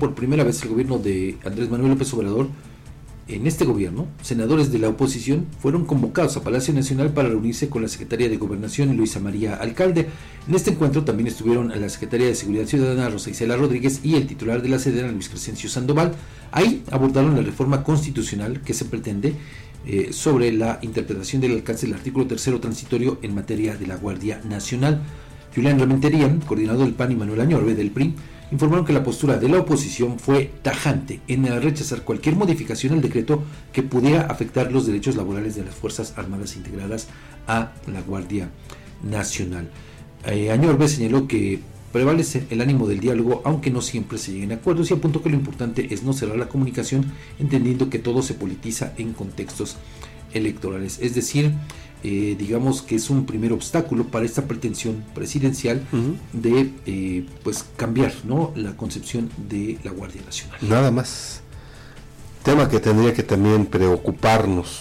por primera vez el gobierno de Andrés Manuel López Obrador, en este gobierno, senadores de la oposición fueron convocados a Palacio Nacional para reunirse con la Secretaría de Gobernación Luisa María Alcalde. En este encuentro también estuvieron la Secretaría de Seguridad Ciudadana Rosa Isela Rodríguez y el titular de la Sedena Luis Crescencio Sandoval. Ahí abordaron la reforma constitucional que se pretende eh, sobre la interpretación del alcance del artículo tercero transitorio en materia de la Guardia Nacional. Julián Rementería, coordinador del PAN y Manuel Añorbe del PRI, informaron que la postura de la oposición fue tajante en rechazar cualquier modificación al decreto que pudiera afectar los derechos laborales de las Fuerzas Armadas integradas a la Guardia Nacional. Eh, Añorbe señaló que prevalece el ánimo del diálogo, aunque no siempre se lleguen a acuerdos, y apuntó que lo importante es no cerrar la comunicación, entendiendo que todo se politiza en contextos electorales. Es decir, eh, digamos que es un primer obstáculo para esta pretensión presidencial de eh, pues cambiar ¿no? la concepción de la Guardia Nacional. Nada más. Tema que tendría que también preocuparnos